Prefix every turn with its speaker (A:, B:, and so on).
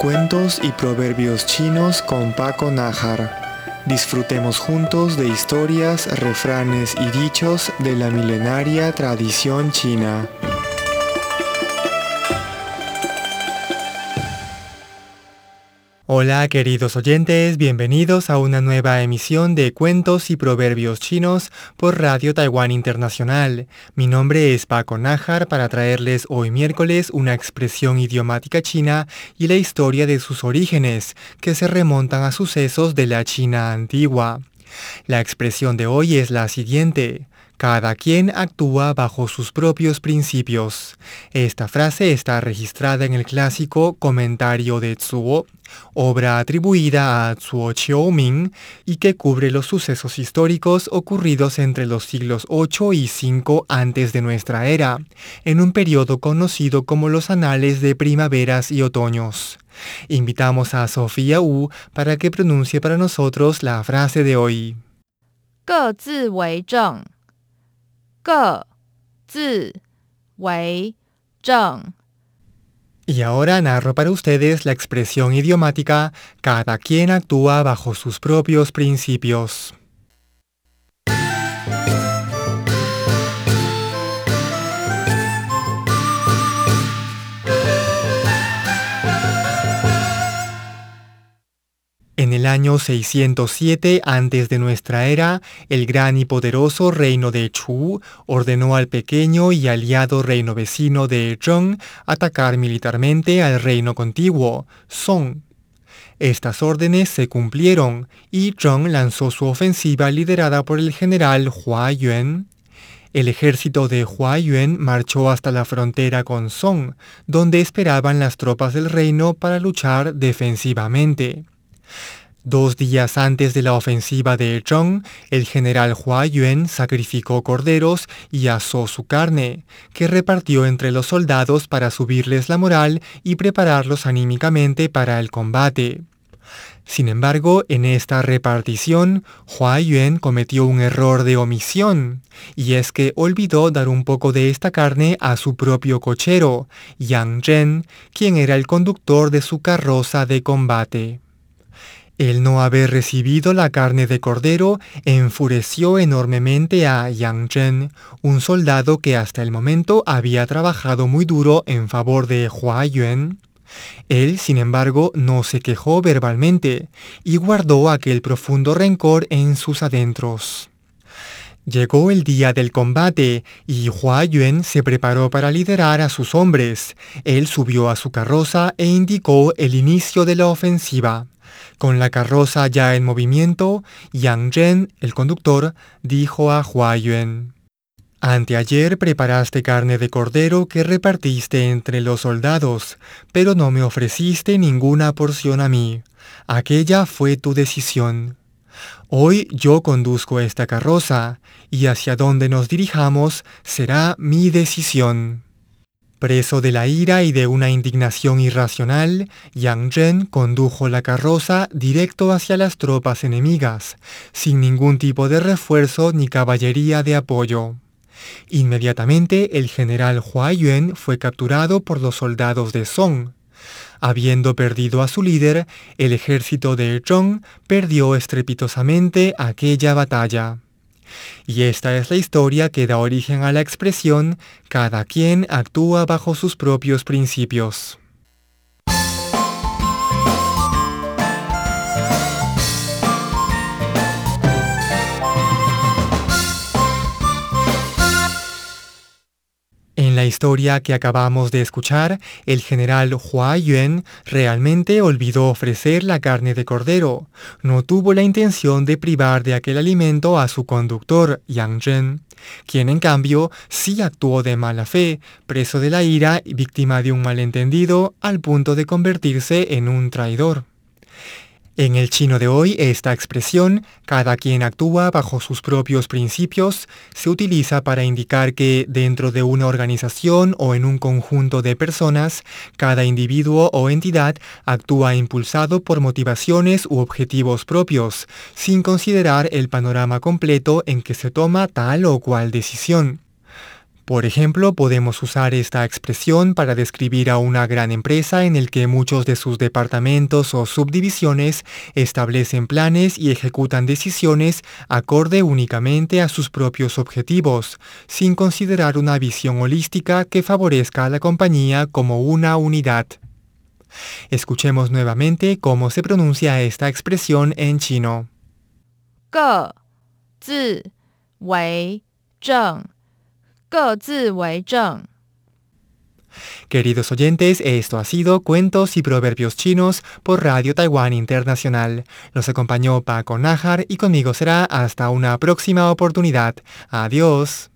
A: Cuentos y proverbios chinos con Paco Nájar. Disfrutemos juntos de historias, refranes y dichos de la milenaria tradición china.
B: Hola queridos oyentes, bienvenidos a una nueva emisión de Cuentos y Proverbios Chinos por Radio Taiwán Internacional. Mi nombre es Paco Nájar para traerles hoy miércoles una expresión idiomática china y la historia de sus orígenes, que se remontan a sucesos de la China antigua. La expresión de hoy es la siguiente. Cada quien actúa bajo sus propios principios. Esta frase está registrada en el clásico Comentario de Zuo, obra atribuida a Zuo Qiuming y que cubre los sucesos históricos ocurridos entre los siglos 8 y 5 antes de nuestra era, en un periodo conocido como los Anales de Primaveras y Otoños. Invitamos a Sofía Wu para que pronuncie para nosotros la frase de hoy. Y ahora narro para ustedes la expresión idiomática cada quien actúa bajo sus propios principios. Año 607 antes de nuestra era, el gran y poderoso reino de Chu ordenó al pequeño y aliado reino vecino de Zheng atacar militarmente al reino contiguo, Song. Estas órdenes se cumplieron y Zheng lanzó su ofensiva liderada por el general Hua Yuan. El ejército de Hua Yuan marchó hasta la frontera con Song, donde esperaban las tropas del reino para luchar defensivamente. Dos días antes de la ofensiva de Zhong, el general Hua Yuan sacrificó corderos y asó su carne, que repartió entre los soldados para subirles la moral y prepararlos anímicamente para el combate. Sin embargo, en esta repartición, Hua Yuan cometió un error de omisión, y es que olvidó dar un poco de esta carne a su propio cochero, Yang Zhen, quien era el conductor de su carroza de combate. El no haber recibido la carne de cordero enfureció enormemente a Yang Zhen, un soldado que hasta el momento había trabajado muy duro en favor de Hua Yuan. Él, sin embargo, no se quejó verbalmente y guardó aquel profundo rencor en sus adentros. Llegó el día del combate y Hua Yuan se preparó para liderar a sus hombres. Él subió a su carroza e indicó el inicio de la ofensiva. Con la carroza ya en movimiento, Yang Zhen, el conductor, dijo a Hua Yuan, Anteayer preparaste carne de cordero que repartiste entre los soldados, pero no me ofreciste ninguna porción a mí. Aquella fue tu decisión. Hoy yo conduzco esta carroza, y hacia donde nos dirijamos será mi decisión. Preso de la ira y de una indignación irracional, Yang Zhen condujo la carroza directo hacia las tropas enemigas, sin ningún tipo de refuerzo ni caballería de apoyo. Inmediatamente el general Hua Yuan fue capturado por los soldados de Song. Habiendo perdido a su líder, el ejército de Zhong perdió estrepitosamente aquella batalla. Y esta es la historia que da origen a la expresión cada quien actúa bajo sus propios principios. La historia que acabamos de escuchar, el general Hua Yuan realmente olvidó ofrecer la carne de cordero. No tuvo la intención de privar de aquel alimento a su conductor, Yang Zhen, quien en cambio sí actuó de mala fe, preso de la ira y víctima de un malentendido al punto de convertirse en un traidor. En el chino de hoy, esta expresión, cada quien actúa bajo sus propios principios, se utiliza para indicar que dentro de una organización o en un conjunto de personas, cada individuo o entidad actúa impulsado por motivaciones u objetivos propios, sin considerar el panorama completo en que se toma tal o cual decisión. Por ejemplo, podemos usar esta expresión para describir a una gran empresa en el que muchos de sus departamentos o subdivisiones establecen planes y ejecutan decisiones acorde únicamente a sus propios objetivos, sin considerar una visión holística que favorezca a la compañía como una unidad. Escuchemos nuevamente cómo se pronuncia esta expresión en chino. Queridos oyentes, esto ha sido Cuentos y Proverbios Chinos por Radio Taiwán Internacional. Los acompañó Paco Nájar y conmigo será hasta una próxima oportunidad. Adiós.